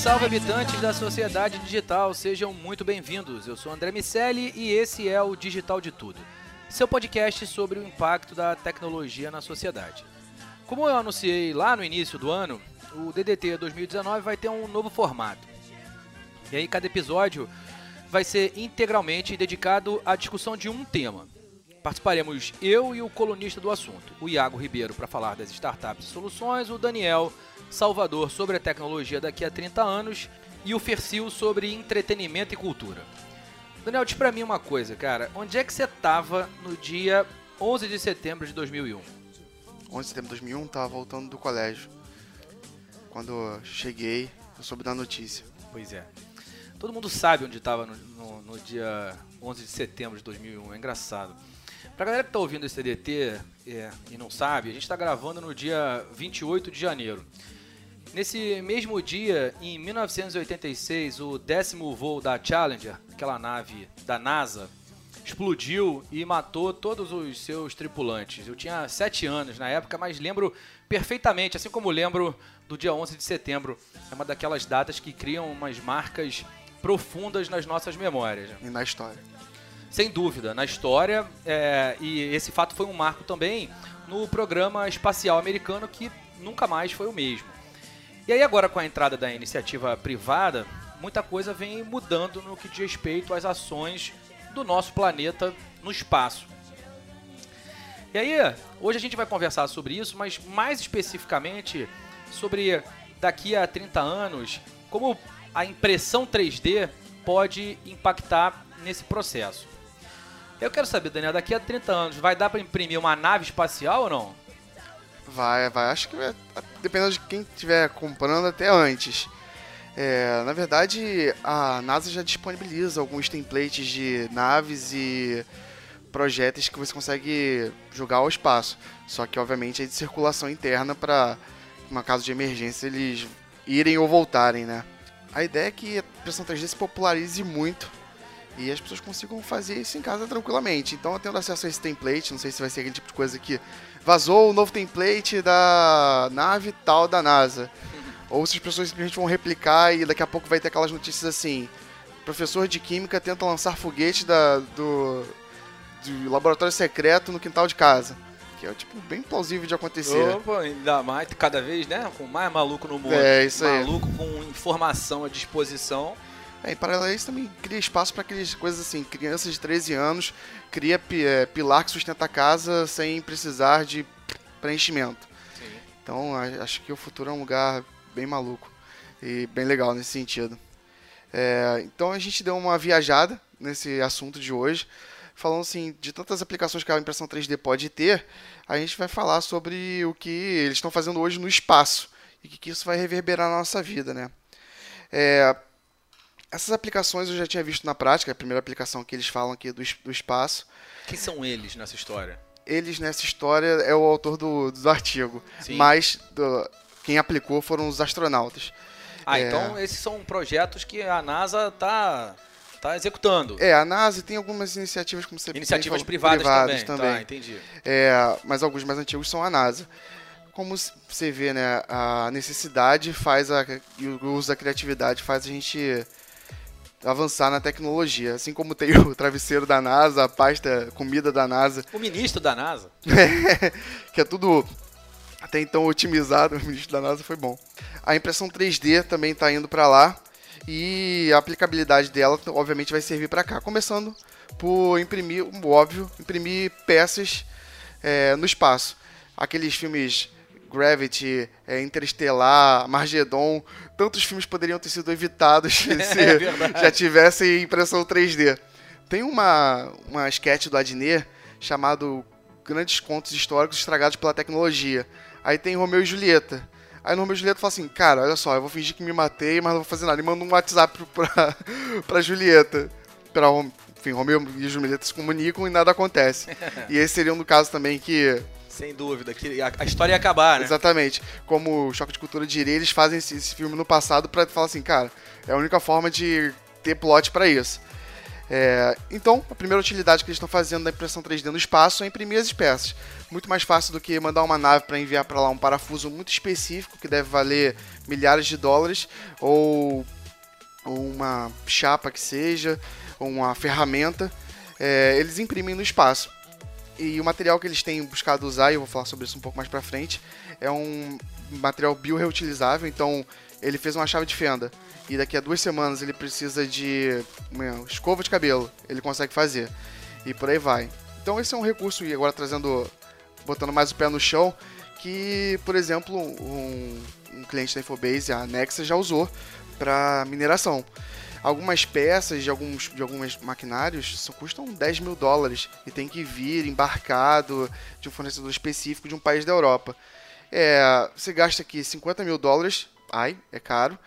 Salve, habitantes da sociedade digital, sejam muito bem-vindos. Eu sou André Miceli e esse é o Digital de Tudo, seu podcast sobre o impacto da tecnologia na sociedade. Como eu anunciei lá no início do ano, o DDT 2019 vai ter um novo formato. E aí cada episódio vai ser integralmente dedicado à discussão de um tema. Participaremos eu e o colunista do assunto, o Iago Ribeiro para falar das startups e soluções, o Daniel Salvador sobre a tecnologia daqui a 30 anos e o Fercil sobre entretenimento e cultura. Daniel, diz pra mim uma coisa, cara. Onde é que você tava no dia 11 de setembro de 2001? 11 de setembro de 2001, tava voltando do colégio. Quando cheguei, eu soube da notícia. Pois é. Todo mundo sabe onde estava no, no, no, dia 11 de setembro de 2001. É engraçado. Pra galera que tá ouvindo esse TDT é, e não sabe, a gente está gravando no dia 28 de janeiro. Nesse mesmo dia, em 1986, o décimo voo da Challenger, aquela nave da NASA, explodiu e matou todos os seus tripulantes. Eu tinha 7 anos na época, mas lembro perfeitamente, assim como lembro do dia 11 de setembro. É uma daquelas datas que criam umas marcas profundas nas nossas memórias. E na história. Sem dúvida, na história. É, e esse fato foi um marco também no programa espacial americano que nunca mais foi o mesmo. E aí agora com a entrada da iniciativa privada, muita coisa vem mudando no que diz respeito às ações do nosso planeta no espaço. E aí, hoje a gente vai conversar sobre isso, mas mais especificamente sobre daqui a 30 anos, como a impressão 3D pode impactar nesse processo. Eu quero saber, Daniel, daqui a 30 anos vai dar para imprimir uma nave espacial ou não? Vai, vai. Acho que vai, dependendo de quem estiver comprando até antes. É, na verdade, a NASA já disponibiliza alguns templates de naves e projetos que você consegue jogar ao espaço. Só que, obviamente, é de circulação interna para, no caso de emergência, eles irem ou voltarem, né? A ideia é que a impressão 3D se popularize muito e as pessoas consigam fazer isso em casa tranquilamente. Então, tendo acesso a esse template, não sei se vai ser aquele tipo de coisa que vazou o novo template da nave tal da NASA. Ou se as pessoas simplesmente vão replicar e daqui a pouco vai ter aquelas notícias assim: professor de química tenta lançar foguete da, do, do laboratório secreto no quintal de casa. Que é, tipo, bem plausível de acontecer. Opa, ainda mais, cada vez, né? Com mais maluco no mundo. É, isso aí. Maluco com informação à disposição. É, em paralelo a isso também cria espaço para aquelas coisas assim, crianças de 13 anos cria é, pilar que sustenta a casa sem precisar de preenchimento. Sim. Então acho que o futuro é um lugar bem maluco e bem legal nesse sentido. É, então a gente deu uma viajada nesse assunto de hoje, falando assim de tantas aplicações que a impressão 3D pode ter, a gente vai falar sobre o que eles estão fazendo hoje no espaço e que, que isso vai reverberar na nossa vida, né? É, essas aplicações eu já tinha visto na prática, a primeira aplicação que eles falam aqui do, do espaço. Quem são eles nessa história? Eles nessa história é o autor do, do artigo, Sim. mas do, quem aplicou foram os astronautas. Ah, é... então esses são projetos que a NASA está tá executando. É, a NASA tem algumas iniciativas, como você Iniciativas falou, privadas, privadas também. Tá, entendi. É, mas alguns mais antigos são a NASA. Como você vê, né, a necessidade faz a, e o uso da criatividade faz a gente avançar na tecnologia. Assim como tem o travesseiro da NASA, a pasta comida da NASA, O ministro da NASA. que é tudo até então otimizado, o ministro da NASA foi bom. A impressão 3D também está indo para lá e a aplicabilidade dela, obviamente, vai servir para cá. Começando por imprimir, óbvio, imprimir peças é, no espaço. Aqueles filmes Gravity, é, Interestelar, Margedon, tantos filmes poderiam ter sido evitados se É já tivessem impressão 3D. Tem uma, uma sketch do Adnet chamado Grandes Contos Históricos Estragados pela Tecnologia. Aí tem Romeu e Julieta. Aí no Romeu e Julieta fala assim, cara, olha só, eu vou fingir que me matei, mas não vou fazer nada. E manda um WhatsApp pra, pra Julieta. Pra, enfim, Romeu e Julieta se comunicam e nada acontece. e esse seria um do caso também que Sem dúvida. Que a, história ia acabar, né? Exatamente. Como o Choque de Cultura diria, eles fazem esse, esse filme no passado pra falar assim, cara, é a única forma de ter plot pra isso. É, então, a primeira utilidade que eles estão fazendo da impressão 3D no espaço é imprimir as peças. Muito mais fácil do que mandar uma nave para enviar para lá um parafuso muito específico que deve valer milhares de dólares ou, ou uma chapa que seja, ou uma ferramenta. É, eles imprimem no espaço. E o material que eles têm buscado usar, e eu vou falar sobre isso um pouco mais pra frente, é um material bioreutilizável. Então, ele fez uma chave de fenda e daqui a duas semanas ele precisa de uma escova de cabelo, ele consegue fazer. E por aí vai. Então, esse é um recurso, e agora trazendo, botando mais o pé no chão, que, por exemplo, um, um cliente da Infobase, a Nexa, já usou para mineração. Algumas peças de alguns de alguns maquinários só custam 10 mil dólares e tem que vir embarcado de um fornecedor específico de um país da Europa. É, você gasta aqui 50 mil dólares, ai, é caro.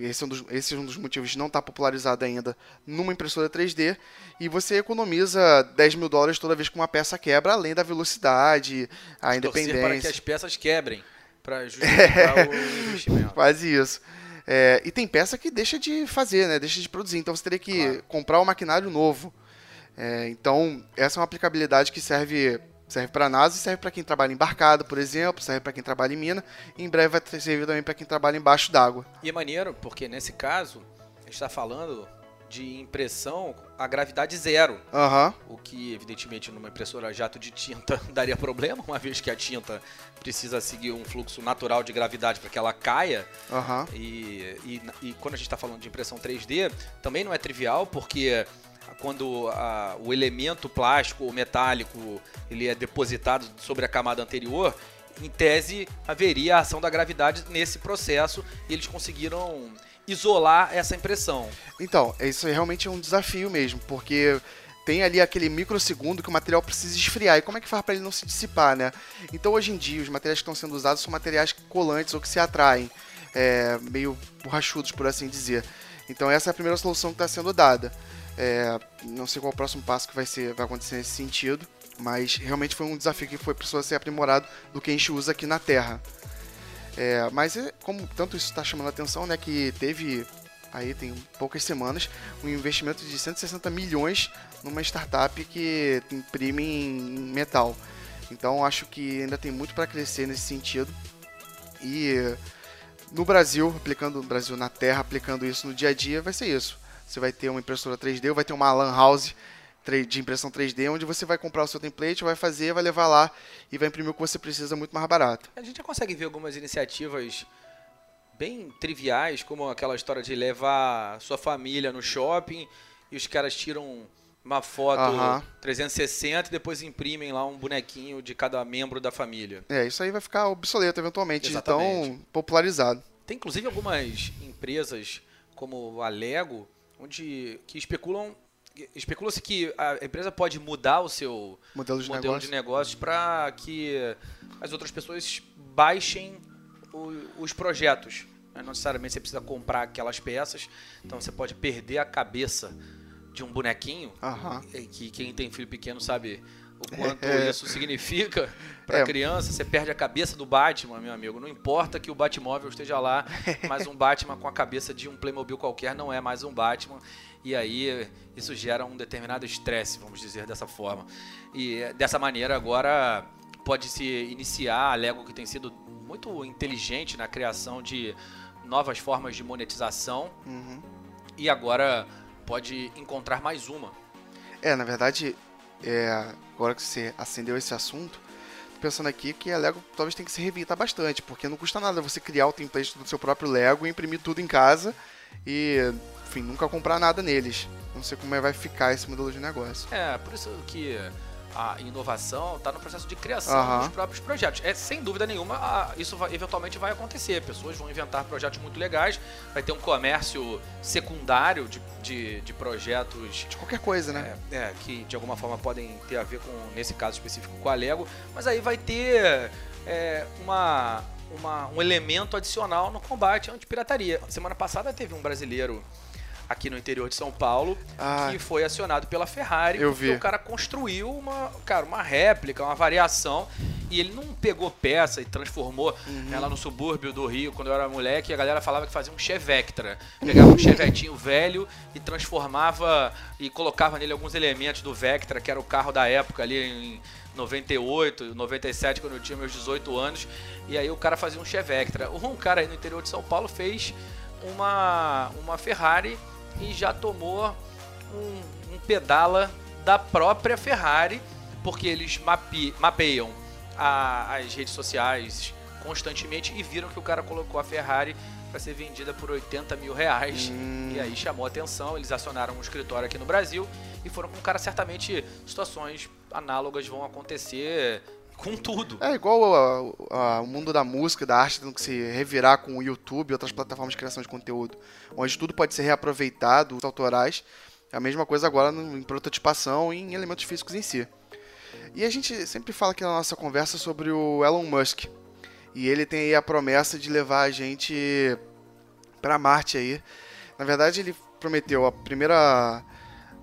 Esse é um dos, esse é um dos motivos de não estar popularizado ainda numa impressora 3D. E você economiza 10 mil dólares toda vez que uma peça quebra, além da velocidade, a Torcer para que independência. as peças quebrem. Pra justificar o investimento. Quase isso. É, e tem peça que deixa de fazer, né? Deixa de produzir. Então você teria que Claro. comprar um maquinário novo. É, então, essa é uma aplicabilidade que serve serve para a NASA e serve para quem trabalha embarcado, por exemplo, serve para quem trabalha em mina. E em breve vai servir também para quem trabalha embaixo d'água. E é maneiro, porque nesse caso, a gente está falando de impressão a gravidade zero. Aham. O que, evidentemente, numa impressora jato de tinta daria problema, uma vez que a tinta precisa seguir um fluxo natural de gravidade para que ela caia. Aham. E, e, e quando a gente está falando de impressão 3D, também não é trivial, porque quando a- o elemento plástico ou metálico ele é depositado sobre a camada anterior, em tese haveria a ação da gravidade nesse processo e eles conseguiram isolar essa impressão. Então, isso realmente é um desafio mesmo, porque tem ali aquele microsegundo que o material precisa esfriar. E como é que faz para ele não se dissipar, né? Então, hoje em dia, os materiais que estão sendo usados são materiais colantes ou que se atraem, é, meio borrachudos, por assim dizer. Então, essa é a primeira solução que está sendo dada. É, não sei qual é o próximo passo que vai, ser, vai acontecer nesse sentido, mas realmente foi um desafio que foi precisou ser aprimorado do que a gente usa aqui na Terra. É, mas é, como tanto isso está chamando a atenção, né, que teve aí tem poucas semanas um investimento de 160 milhões numa startup que imprime em metal. Então acho que ainda tem muito para crescer nesse sentido. E no Brasil, aplicando no Brasil na Terra, aplicando isso no dia a dia, vai ser isso. Você vai ter uma impressora 3D, ou vai ter uma LAN house de impressão 3D, onde você vai comprar o seu template, vai fazer, vai levar lá e vai imprimir o que você precisa muito mais barato. A gente já consegue ver algumas iniciativas bem triviais, como aquela história de levar sua família no shopping e os caras tiram uma foto Aham. 360 e depois imprimem lá um bonequinho de cada membro da família. É, isso aí vai ficar obsoleto eventualmente, de tão Exatamente. popularizado. Tem inclusive algumas empresas como a Lego, onde que especulam especula-se que a empresa pode mudar o seu Modelo de modelo negócio. de negócios para que as outras pessoas baixem o- os projetos. Não necessariamente você precisa comprar aquelas peças, então você pode perder a cabeça de um bonequinho é que quem tem filho pequeno sabe o quanto É. isso significa pra É. criança. Você perde a cabeça do Batman, meu amigo. Não importa que o Batmóvel esteja lá, mas um Batman com a cabeça de um Playmobil qualquer não é mais um Batman. E aí isso gera um determinado estresse, vamos dizer dessa forma. E dessa maneira agora pode se iniciar a Lego que tem sido muito inteligente na criação de novas formas de monetização Uhum. e agora pode encontrar mais uma. É, na verdade, é, agora que você acendeu esse assunto, tô pensando aqui que a Lego talvez tenha que se reinventar bastante, porque não custa nada você criar o template do seu próprio Lego e imprimir tudo em casa e, enfim, nunca comprar nada neles. Não sei como é vai ficar esse modelo de negócio. É, por isso que a inovação está no processo de criação Aham. dos próprios projetos. É sem dúvida nenhuma, isso vai- eventualmente vai acontecer. Pessoas vão inventar projetos muito legais, vai ter um comércio secundário de, de, de projetos De qualquer coisa, né? é, é, que de alguma forma podem ter a ver com, nesse caso específico, com a Lego, mas aí vai ter é, uma, uma- um elemento adicional no combate anti-pirataria. Semana passada teve um brasileiro aqui no interior de São Paulo Ah, que foi acionado pela Ferrari Eu vi. o cara construiu uma, cara, uma réplica, uma variação e ele não pegou peça e transformou Uhum. ela no subúrbio do Rio quando eu era moleque, a galera falava que fazia um Chevectra. Pegava um chevetinho velho e transformava e colocava nele alguns elementos do Vectra, que era o carro da época ali em 98, 97, quando eu tinha meus 18 anos. E aí o cara fazia um Chevectra. Um cara aí no interior de São Paulo fez uma, uma Ferrari e já tomou um, um pedala da própria Ferrari, porque eles mape, mapeiam a- as redes sociais constantemente e viram que o cara colocou a Ferrari para ser vendida por 80 mil reais. Hum. E aí chamou a atenção, eles acionaram um escritório aqui no Brasil e foram com o cara. Certamente situações análogas vão acontecer com tudo. É igual o mundo da música, da arte, tendo que se revirar com o YouTube e outras plataformas de criação de conteúdo, onde tudo pode ser reaproveitado, os autorais. É a mesma coisa agora no- em prototipação e em elementos físicos em si. E a gente sempre fala aqui na nossa conversa sobre o Elon Musk. E ele tem aí a promessa de levar a gente para Marte aí. Na verdade, ele prometeu a primeira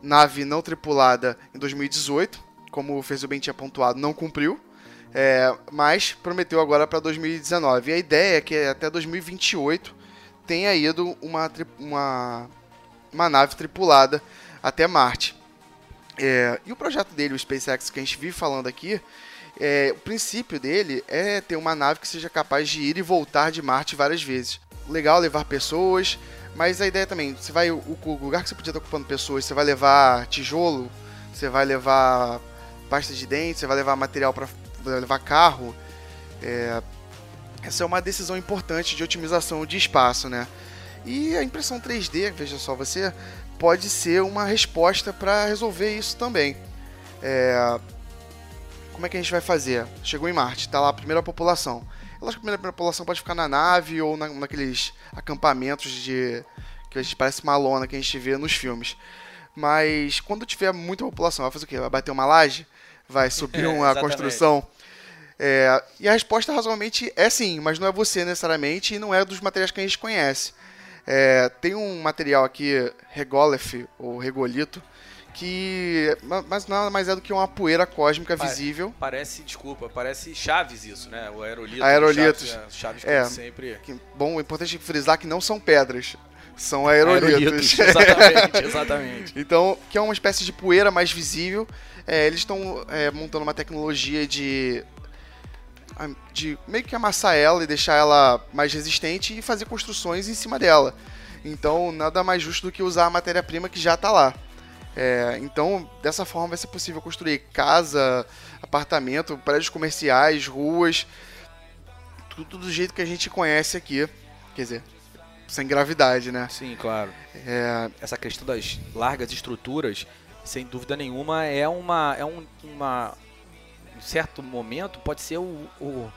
nave não tripulada em 2018, como o Fez o Bem tinha pontuado, não cumpriu. É, mas prometeu agora para 2019. E a ideia é que até 2028 tenha ido uma, uma, uma nave tripulada até Marte. É, e o projeto dele, o SpaceX, que a gente vive falando aqui, é, o princípio dele é ter uma nave que seja capaz de ir e voltar de Marte várias vezes. Legal levar pessoas, mas a ideia também, você vai o, o lugar que você podia estar ocupando pessoas, você vai levar tijolo, você vai levar pasta de dente, você vai levar material para levar carro. É, essa é uma decisão importante de otimização de espaço, né? E a impressão 3D, veja só você, pode ser uma resposta para resolver isso também. É, como é que a gente vai fazer? Chegou em Marte, tá lá a primeira população. Eu acho que a primeira população pode ficar na nave ou na, naqueles acampamentos de que a gente parece uma lona que a gente vê nos filmes. Mas quando tiver muita população, vai fazer o quê? Vai bater uma laje? Vai subir É, construção? É, e a resposta razoavelmente é sim, mas não é você necessariamente e não é dos materiais que a gente conhece. É, tem um material aqui, regolith ou regolito, que ma- mas nada mais é do que uma poeira cósmica Pa- visível. Parece, desculpa, parece Chaves isso, né? O aerolito. Aerolitos. Chaves, é, Chaves É. sempre. Que, bom, é importante frisar que não são pedras, são aerolitos. exatamente, exatamente. Então, que é uma espécie de poeira mais visível. É, eles estão é, montando uma tecnologia de, de meio que amassar ela e deixar ela mais resistente e fazer construções em cima dela. Então, nada mais justo do que usar a matéria-prima que já está lá. É, então, dessa forma vai ser possível construir casa, apartamento, prédios comerciais, ruas, tudo do jeito que a gente conhece aqui. Quer dizer, sem gravidade, né? Sim, claro. É, Essa questão das largas estruturas, sem dúvida nenhuma, é uma. É um, uma em certo momento, pode ser o, o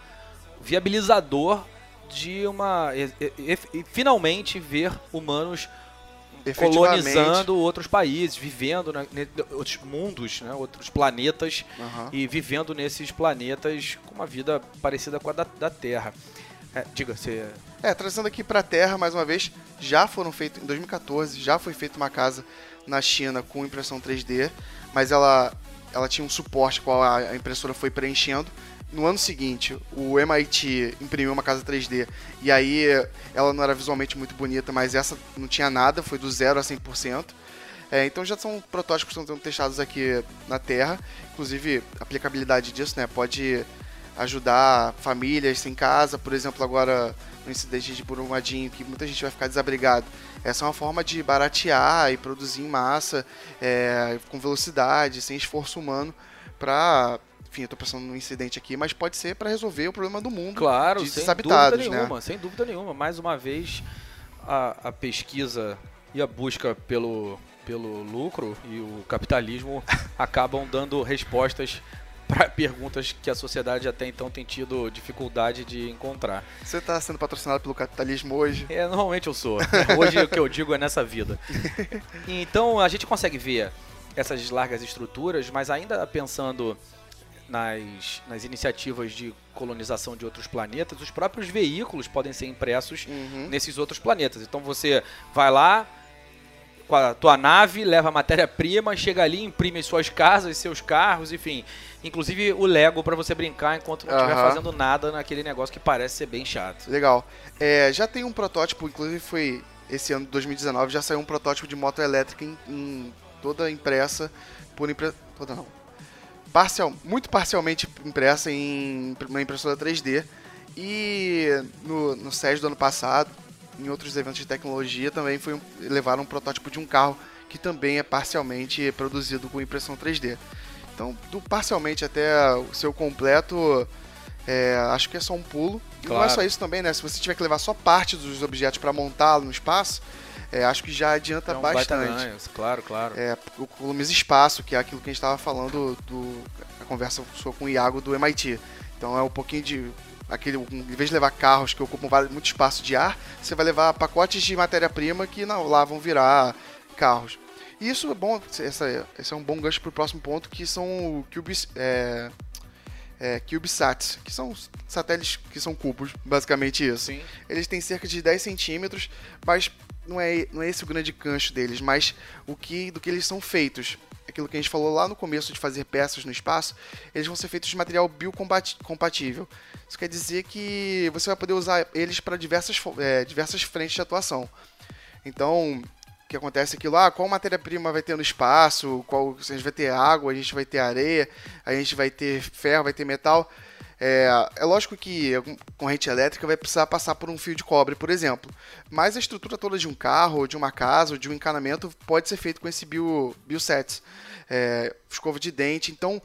viabilizador de uma. E, e- e finalmente ver humanos colonizando outros países, vivendo na, ne- outros mundos, né, outros planetas Aham. e vivendo nesses planetas com uma vida parecida com a da, da Terra. É, diga, você. É, trazendo aqui pra Terra mais uma vez, já foram feitos em 2014, já foi feita uma casa na China com impressão 3D, mas ela ela tinha um suporte qual a impressora foi preenchendo. No ano seguinte, o MIT imprimiu uma casa 3D e aí ela não era visualmente muito bonita, mas essa não tinha nada, foi do zero a 100%. É, então já são protótipos que estão sendo testados aqui na Terra. Inclusive, a aplicabilidade disso né, pode ajudar famílias sem casa, por exemplo, agora no incidente de Brumadinho, que muita gente vai ficar desabrigado. Essa é uma forma de baratear e produzir em massa, é, com velocidade, sem esforço humano, para enfim, eu estou pensando num incidente aqui, mas pode ser para resolver o problema do mundo claro, de sem desabitados, dúvida né? nenhuma, sem dúvida nenhuma. Mais uma vez, a, a pesquisa e a busca pelo, pelo lucro e o capitalismo acabam dando respostas para perguntas que a sociedade até então tem tido dificuldade de encontrar. Você está sendo patrocinado pelo capitalismo hoje? É, normalmente eu sou. Hoje o que eu digo é nessa vida. Então a gente consegue ver essas largas estruturas, mas ainda pensando nas, nas iniciativas de colonização de outros planetas, os próprios veículos podem ser impressos Uhum. nesses outros planetas. Então você vai lá com a tua nave, leva a matéria-prima, chega ali, imprime suas casas, seus carros, enfim. Inclusive o Lego para você brincar enquanto não estiver fazendo nada naquele negócio que parece ser bem chato. Legal. É, já tem um protótipo, inclusive foi esse ano de 2019, já saiu um protótipo de moto elétrica em, em toda impressa por impre... toda não. Parcial, muito parcialmente impressa em uma impressora 3D. E no, no SES do ano passado, em outros eventos de tecnologia, também foi um, levaram um protótipo de um carro que também é parcialmente produzido com impressão 3D. Então, do parcialmente até o seu completo, é, acho que é só um pulo. E não é Claro. só isso também, né? Se você tiver que levar só parte dos objetos para montá-lo no espaço, é, acho que já adianta baita bastante. ganho, claro, claro. É, economiza espaço, que é aquilo que a gente estava falando do a conversa sua com o Iago do MIT. Então é um pouquinho de aquele, em vez de levar carros que ocupam muito espaço de ar, você vai levar pacotes de matéria-prima que não, lá vão virar carros. E isso é bom, essa, esse é um bom gancho para o próximo ponto, que são o Cubis, é, é, CubeSats, que são satélites que são cubos, basicamente isso. Sim. Eles têm cerca de 10 centímetros, mas não é, não é esse o grande gancho deles, mas o que do que eles são feitos. Aquilo que a gente falou lá no começo de fazer peças no espaço, eles vão ser feitos de material biocompatível. Isso quer dizer que você vai poder usar eles para diversas, é, diversas frentes de atuação. Então, o que acontece é aquilo, ah, qual matéria-prima vai ter no espaço, qual, a gente vai ter água, a gente vai ter areia, a gente vai ter ferro, vai ter metal. É, é lógico que a corrente elétrica vai precisar passar por um fio de cobre, por exemplo. Mas a estrutura toda de um carro, de uma casa, de um encanamento pode ser feito com esse bio. É, escova de dente. Então,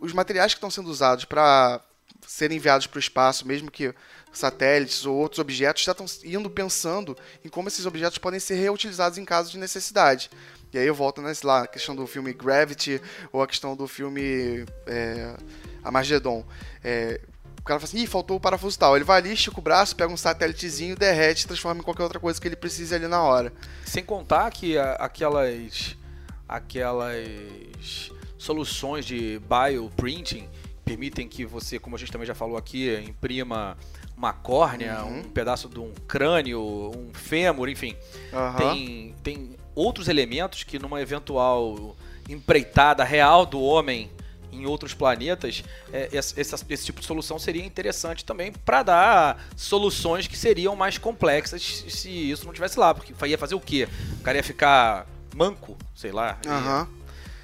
os materiais que estão sendo usados para serem enviados para o espaço, mesmo que satélites ou outros objetos, já estão indo pensando em como esses objetos podem ser reutilizados em caso de necessidade. E aí eu volto nesse lá, a questão do filme Gravity ou a questão do filme é, Armageddon. É, o cara fala assim, ih, faltou o parafuso tal. Ele vai ali, estica o braço, pega um satélitezinho, derrete e transforma em qualquer outra coisa que ele precise ali na hora. Sem contar que a- aquelas aquelas soluções de bioprinting permitem que você, como a gente também já falou aqui, imprima uma córnea, Uhum. um pedaço de um crânio, um fêmur, enfim. Aham. Tem, tem outros elementos que numa eventual empreitada real do homem em outros planetas, é, esse, esse tipo de solução seria interessante também para dar soluções que seriam mais complexas se isso não tivesse lá, porque ia fazer o quê? O cara ia ficar manco, sei lá, ia- Aham.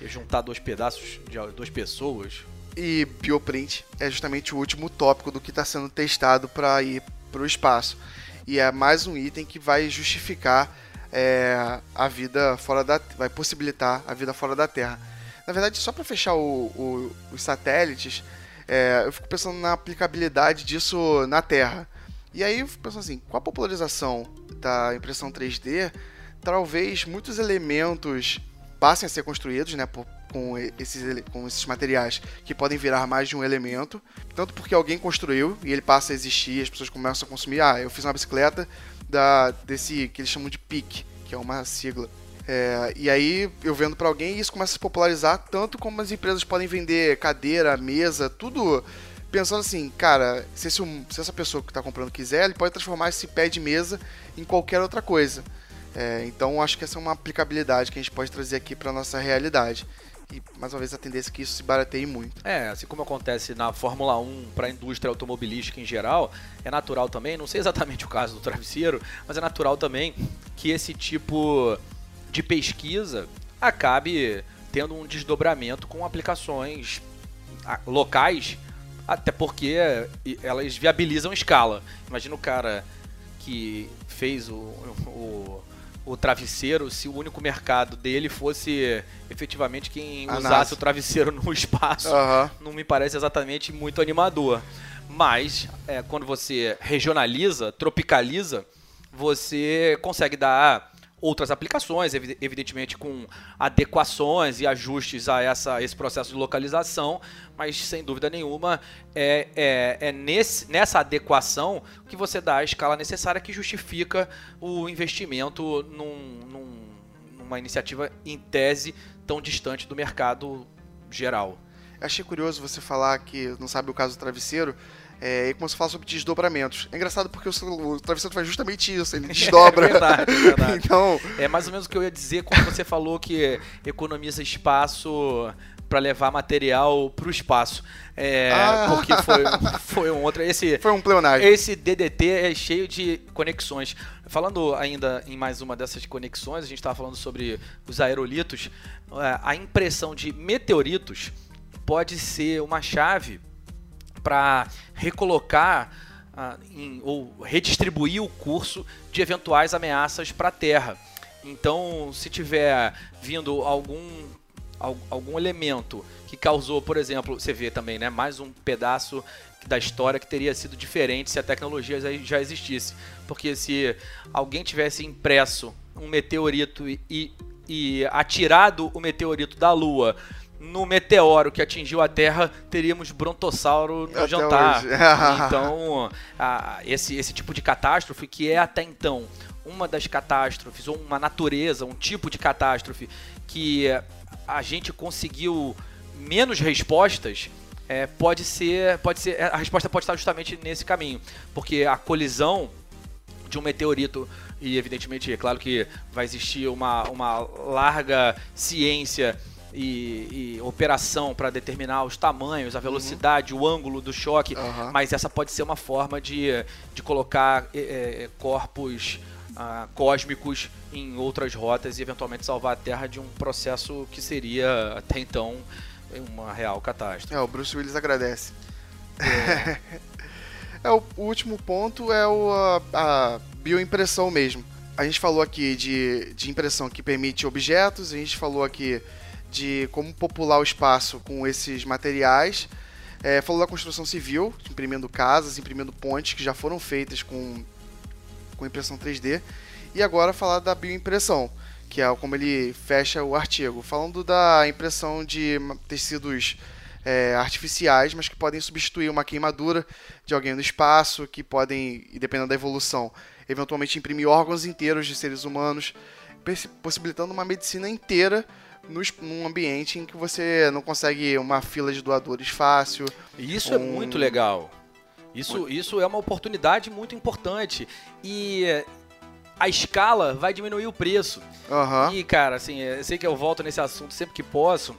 ia, juntar dois pedaços de duas pessoas. E bioprint é justamente o último tópico do que está sendo testado para ir para o espaço. E é mais um item que vai justificar é, a vida fora da vai possibilitar a vida fora da Terra. Na verdade, só para fechar o- o- os satélites, é, eu fico pensando na aplicabilidade disso na Terra. E aí eu fico pensando assim, com a popularização da impressão 3D, talvez muitos elementos passem a ser construídos, né, por- com esses, com esses materiais que podem virar mais de um elemento, tanto porque alguém construiu e ele passa a existir, as pessoas começam a consumir. Ah, eu fiz uma bicicleta da desse que eles chamam de PIC, que é uma sigla. É, e aí eu vendo para alguém e isso começa a se popularizar tanto como as empresas podem vender cadeira, mesa, tudo pensando assim, cara, se, esse, se essa pessoa que está comprando quiser, ele pode transformar esse pé de mesa em qualquer outra coisa. É, então acho que essa é uma aplicabilidade que a gente pode trazer aqui para nossa realidade. E mais uma vez a tendência é que isso se barateie muito. É, assim como acontece na Fórmula 1 para a indústria automobilística em geral, é natural também, não sei exatamente o caso do travesseiro, mas é natural também que esse tipo de pesquisa acabe tendo um desdobramento com aplicações locais, até porque elas viabilizam escala. Imagina o cara que fez o, o, o travesseiro se o único mercado dele fosse efetivamente quem A usasse NASA. o travesseiro no espaço. Não me parece exatamente muito animador. Mas é, quando você regionaliza, tropicaliza, você consegue dar outras aplicações, evi- evidentemente com adequações e ajustes a essa, esse processo de localização, mas sem dúvida nenhuma é, é, é nesse, nessa adequação que você dá a escala necessária que justifica o investimento num- num- numa iniciativa em tese tão distante do mercado geral. Achei curioso você falar que não sabe o caso do travesseiro. É, e como você fala sobre desdobramentos. É engraçado porque o, o travesseiro faz justamente isso, ele desdobra. É verdade, é verdade. então, É mais ou menos o que eu ia dizer quando você falou que economiza espaço para levar material para o espaço. É, Ah. Porque foi, foi um outro. Esse, foi um pleonagem. esse DDT é cheio de conexões. Falando ainda em mais uma dessas conexões, a gente estava falando sobre os aerolitos. é, A impressão de meteoritos pode ser uma chave para recolocar ah, em- ou redistribuir o curso de eventuais ameaças para a Terra. Então, se tiver vindo algum al- algum elemento que causou, por exemplo, você vê também, né, mais um pedaço da história que teria sido diferente se a tecnologia já- já existisse. Porque se alguém tivesse impresso um meteorito e, e- e atirado o meteorito da Lua no meteoro que atingiu a Terra, teríamos brontossauro no Até jantar. então, a- esse, esse tipo de catástrofe que é até então uma das catástrofes, ou uma natureza, um tipo de catástrofe que a gente conseguiu menos respostas, é, pode ser, pode ser, a resposta pode estar justamente nesse caminho, porque a colisão de um meteorito e evidentemente é claro que vai existir uma, uma larga ciência e, e operação para determinar os tamanhos, a velocidade, o ângulo do choque, Aham. mas essa pode ser uma forma de, de colocar é, é, corpos ah, cósmicos em outras rotas e eventualmente salvar a Terra de um processo que seria até então uma real catástrofe. É, o Bruce Willis agradece. É, o, o último ponto é o, a, a bioimpressão mesmo. A gente falou aqui de, de impressão que permite objetos, a gente falou aqui de como popular o espaço com esses materiais. É, falou da construção civil, imprimindo casas, imprimindo pontes que já foram feitas com, com impressão 3D. E agora falar da bioimpressão, que é como ele fecha o artigo. Falando da impressão de tecidos é, artificiais, mas que podem substituir uma queimadura de alguém no espaço, que podem, dependendo da evolução, eventualmente imprimir órgãos inteiros de seres humanos, possibilitando uma medicina inteira num ambiente em que você não consegue uma fila de doadores fácil. Isso é Um- muito legal. Isso, isso é uma oportunidade muito importante. E eh, a escala vai diminuir o preço. Aham. E, cara, assim, eu sei que eu volto nesse assunto sempre que posso.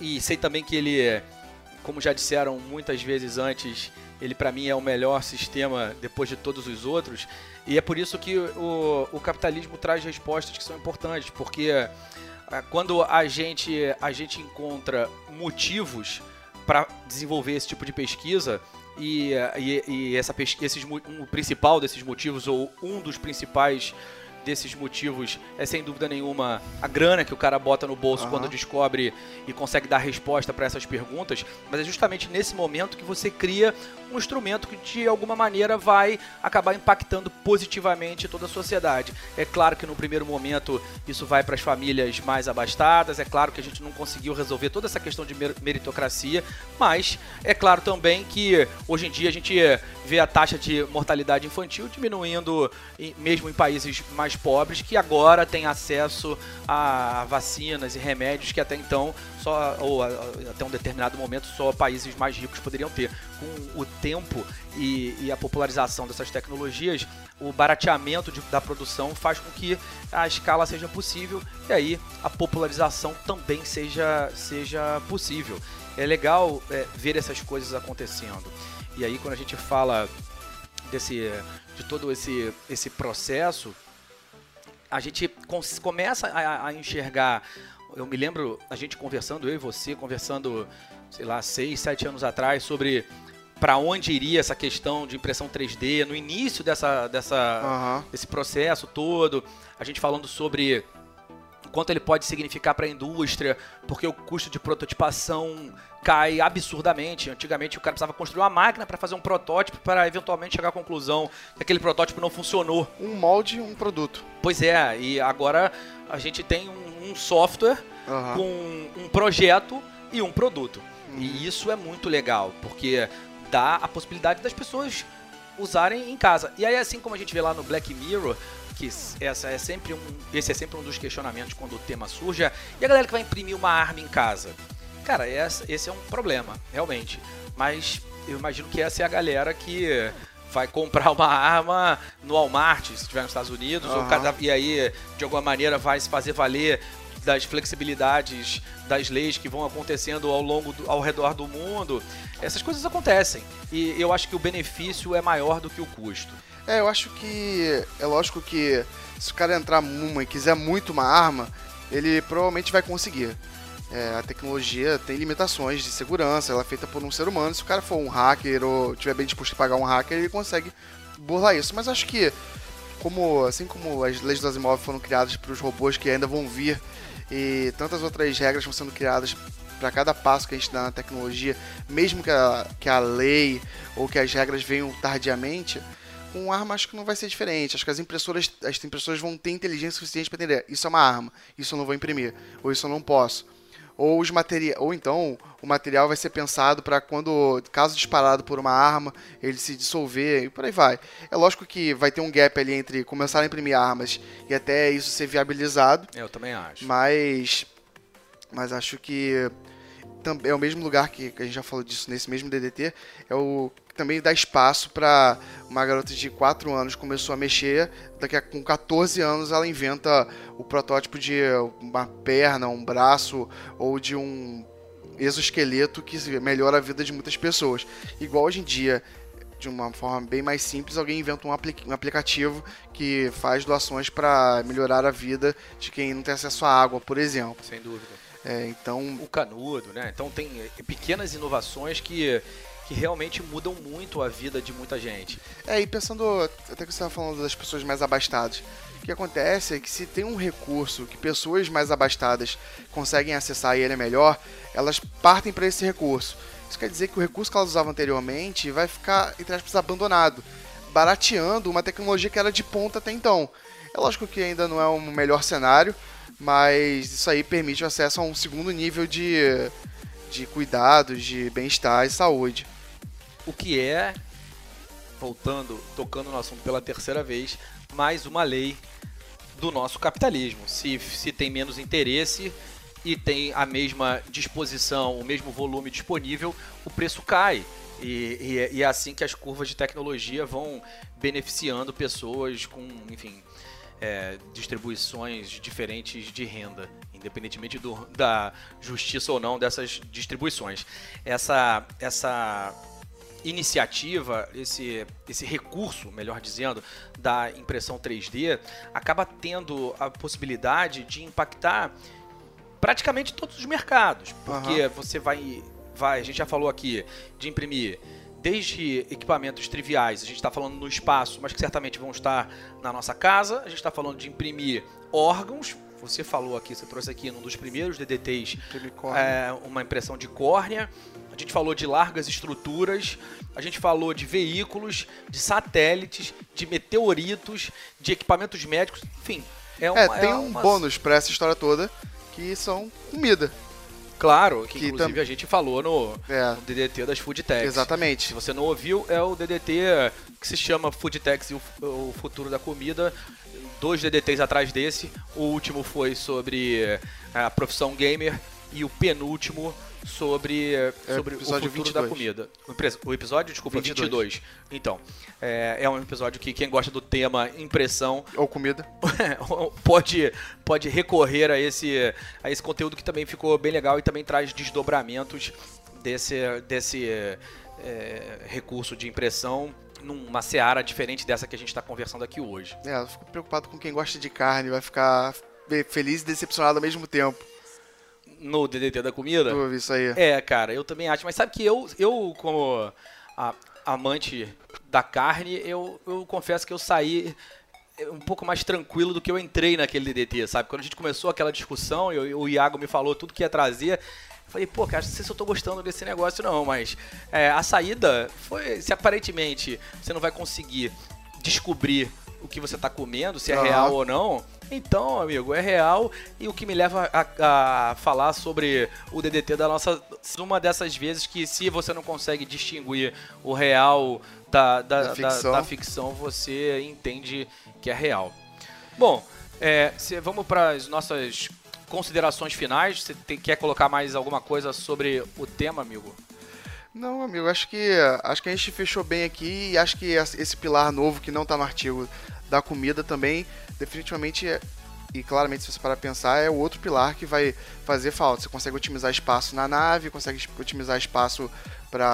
E sei também que ele, como já disseram muitas vezes antes, ele para mim é o melhor sistema depois de todos os outros. E é por isso que o, o capitalismo traz respostas que são importantes, porque quando a gente, a gente encontra motivos para desenvolver esse tipo de pesquisa, e, e, e essa pesquisa, esses, um, o principal desses motivos, ou um dos principais desses motivos, é sem dúvida nenhuma a grana que o cara bota no bolso Aham. quando descobre e consegue dar resposta para essas perguntas, mas é justamente nesse momento que você cria um instrumento que de alguma maneira vai acabar impactando positivamente toda a sociedade. É claro que no primeiro momento isso vai para as famílias mais abastadas, é claro que a gente não conseguiu resolver toda essa questão de mer- meritocracia, mas é claro também que hoje em dia a gente vê a taxa de mortalidade infantil diminuindo, mesmo em países mais mais pobres que agora têm acesso a vacinas e remédios que até então só ou até um determinado momento só países mais ricos poderiam ter. Com o tempo e, e a popularização dessas tecnologias, o barateamento de, da produção faz com que a escala seja possível e aí a popularização também seja, seja possível. É legal é, ver essas coisas acontecendo. E aí quando a gente fala desse de todo esse, esse processo, a gente começa a, a enxergar. Eu me lembro a gente conversando, eu e você, conversando, sei lá, seis, sete anos atrás, sobre para onde iria essa questão de impressão 3D no início dessa, dessa, uhum. desse processo todo. A gente falando sobre quanto ele pode significar para a indústria, porque o custo de prototipação cai absurdamente. Antigamente o cara precisava construir uma máquina para fazer um protótipo para eventualmente chegar à conclusão que aquele protótipo não funcionou. Um molde, um produto. Pois é, e agora a gente tem um, um software uhum. com um projeto e um produto. Uhum. E isso é muito legal, porque dá a possibilidade das pessoas usarem em casa. E aí, assim como a gente vê lá no Black Mirror, que essa é sempre um, esse é sempre um dos questionamentos quando o tema surge. E a galera que vai imprimir uma arma em casa? Cara, essa, esse é um problema, realmente. Mas eu imagino que essa é a galera que vai comprar uma arma no Walmart, se estiver nos Estados Unidos, uhum. cada, e aí, de alguma maneira, vai se fazer valer das flexibilidades das leis que vão acontecendo ao longo do, ao redor do mundo. Essas coisas acontecem. E eu acho que o benefício é maior do que o custo. É, eu acho que é lógico que se o cara entrar numa e quiser muito uma arma, ele provavelmente vai conseguir. É, a tecnologia tem limitações de segurança, ela é feita por um ser humano. Se o cara for um hacker ou tiver bem disposto a pagar um hacker, ele consegue burlar isso. Mas acho que, como assim como as leis do Asimov foram criadas para os robôs que ainda vão vir e tantas outras regras vão sendo criadas para cada passo que a gente dá na tecnologia, mesmo que a, que a lei ou que as regras venham tardiamente, com arma acho que não vai ser diferente. Acho que as impressoras, as impressoras vão ter inteligência suficiente para entender. Isso é uma arma, isso eu não vou imprimir, ou isso eu não posso. Ou os materiais, ou então o material vai ser pensado para quando, caso disparado por uma arma, ele se dissolver e por aí vai. É lógico que vai ter um gap ali entre começar a imprimir armas e até isso ser viabilizado. Eu também acho. Mas mas acho que é o mesmo lugar que, a gente já falou disso nesse mesmo DDT, é o também dá espaço para uma garota de 4 anos começou a mexer, daqui a com 14 anos ela inventa o protótipo de uma perna, um braço ou de um exoesqueleto que melhora a vida de muitas pessoas. Igual hoje em dia, de uma forma bem mais simples, alguém inventa um, apli um aplicativo que faz doações para melhorar a vida de quem não tem acesso à água, por exemplo. Sem dúvida. É, então o canudo, né? Então tem pequenas inovações que que realmente mudam muito a vida de muita gente. É, e pensando, até que você estava falando das pessoas mais abastadas, o que acontece é que se tem um recurso que pessoas mais abastadas conseguem acessar e ele é melhor, elas partem para esse recurso. Isso quer dizer que o recurso que elas usavam anteriormente vai ficar, entre aspas, abandonado, barateando uma tecnologia que era de ponta até então. É lógico que ainda não é um melhor cenário, mas isso aí permite o acesso a um segundo nível de, de cuidados, de bem-estar e saúde. O que é, voltando, tocando no assunto pela terceira vez, mais uma lei do nosso capitalismo. Se, se tem menos interesse e tem a mesma disposição, o mesmo volume disponível, o preço cai. E, e, e, é assim que as curvas de tecnologia vão beneficiando pessoas com, enfim, é, distribuições diferentes de renda, independentemente do, da justiça ou não dessas distribuições. Essa, essa iniciativa, esse, esse recurso, melhor dizendo, da impressão 3D, acaba tendo a possibilidade de impactar praticamente todos os mercados. Porque uhum. você vai, vai. A gente já falou aqui de imprimir desde equipamentos triviais, a gente está falando no espaço, mas que certamente vão estar na nossa casa. A gente está falando de imprimir órgãos. Você falou aqui, você trouxe aqui num dos primeiros DDTs é, uma impressão de córnea a gente falou de largas estruturas, a gente falou de veículos, de satélites, de meteoritos, de equipamentos médicos, enfim. É, uma, é tem é um uma... bônus para essa história toda, que são comida. Claro, que, que inclusive tam... a gente falou no, é. no, DDT das Food Techs. Exatamente. Se você não ouviu, é o DDT que se chama Food Techs e o, o futuro da comida, dois DDTs atrás desse. O último foi sobre a profissão gamer e o penúltimo sobre, é, sobre o futuro 22. da comida. O episódio, desculpa, 22. 22. Então, é, é, um episódio que quem gosta do tema impressão... Ou comida. pode, pode recorrer a esse, a esse conteúdo que também ficou bem legal e também traz desdobramentos desse, desse é, recurso de impressão numa seara diferente dessa que a gente está conversando aqui hoje. É, eu fico preocupado com quem gosta de carne, vai ficar feliz e decepcionado ao mesmo tempo no DDT da comida. isso aí. É, cara, eu também acho. Mas sabe que eu, eu como a, amante da carne, eu, eu confesso que eu saí um pouco mais tranquilo do que eu entrei naquele DDT, sabe? Quando a gente começou aquela discussão, eu, o Iago me falou tudo que ia trazer. Falei, pô, cara, não sei se eu tô gostando desse negócio, não, mas é, a saída foi. Se aparentemente você não vai conseguir descobrir o que você está comendo, se é real ou não. Então, amigo, é real e o que me leva a, a, falar sobre o DDT da nossa. Uma dessas vezes que, se você não consegue distinguir o real da, da, da, ficção. da ficção. você entende que é real. Bom, é, se, vamos para as nossas considerações finais. Você tem, quer colocar mais alguma coisa sobre o tema, amigo? Não, amigo, acho que acho que a gente fechou bem aqui e acho que esse pilar novo que não está no artigo da comida também, definitivamente, e claramente se você parar pensar, é o outro pilar que vai fazer falta. Você consegue otimizar espaço na nave, consegue otimizar espaço para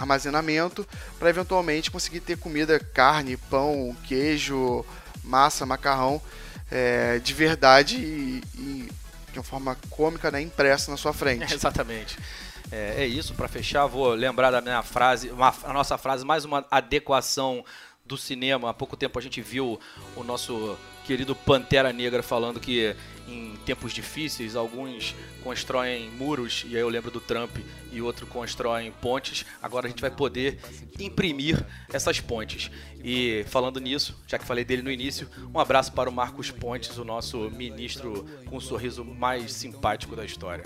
armazenamento, para eventualmente conseguir ter comida, carne, pão, queijo, massa, macarrão é, de verdade e, e, de uma forma cômica, né, impressa na sua frente. É, exatamente. É, é isso, para fechar, vou lembrar da minha frase, uma, a nossa frase, mais uma adequação do cinema. Há pouco tempo a gente viu o nosso querido Pantera Negra falando que em tempos difíceis alguns constroem muros, e aí eu lembro do Trump, e outro constroem pontes. Agora a gente vai poder imprimir essas pontes. E falando nisso, já que falei dele no início, um abraço para o Marcos Pontes, o nosso ministro com o sorriso mais simpático da história.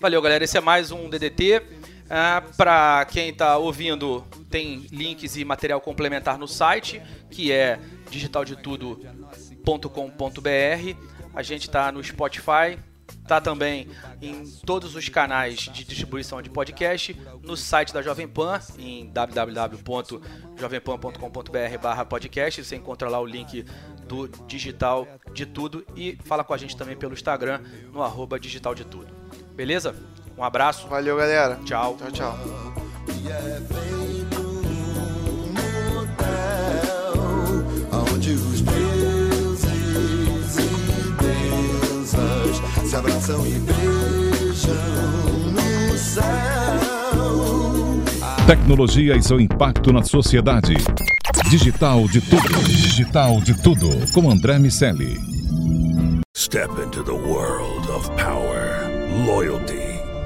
Valeu, galera. Esse é mais um DDT. Ah, para quem está ouvindo, tem links e material complementar no site, que é digitaldetudo.com.br. A gente está no Spotify, está também em todos os canais de distribuição de podcast, no site da Jovem Pan, em www.jovempan.com.br podcast. Você encontra lá o link do Digital de Tudo e fala com a gente também pelo Instagram, no arroba Digital de Tudo. Beleza? Um abraço. Valeu, galera. Tchau. Tchau, tchau. se abraçam e beijam no céu. Tecnologia e seu impacto na sociedade. Digital de tudo. Digital de tudo. Com André Miceli. Step into the world of power, loyalty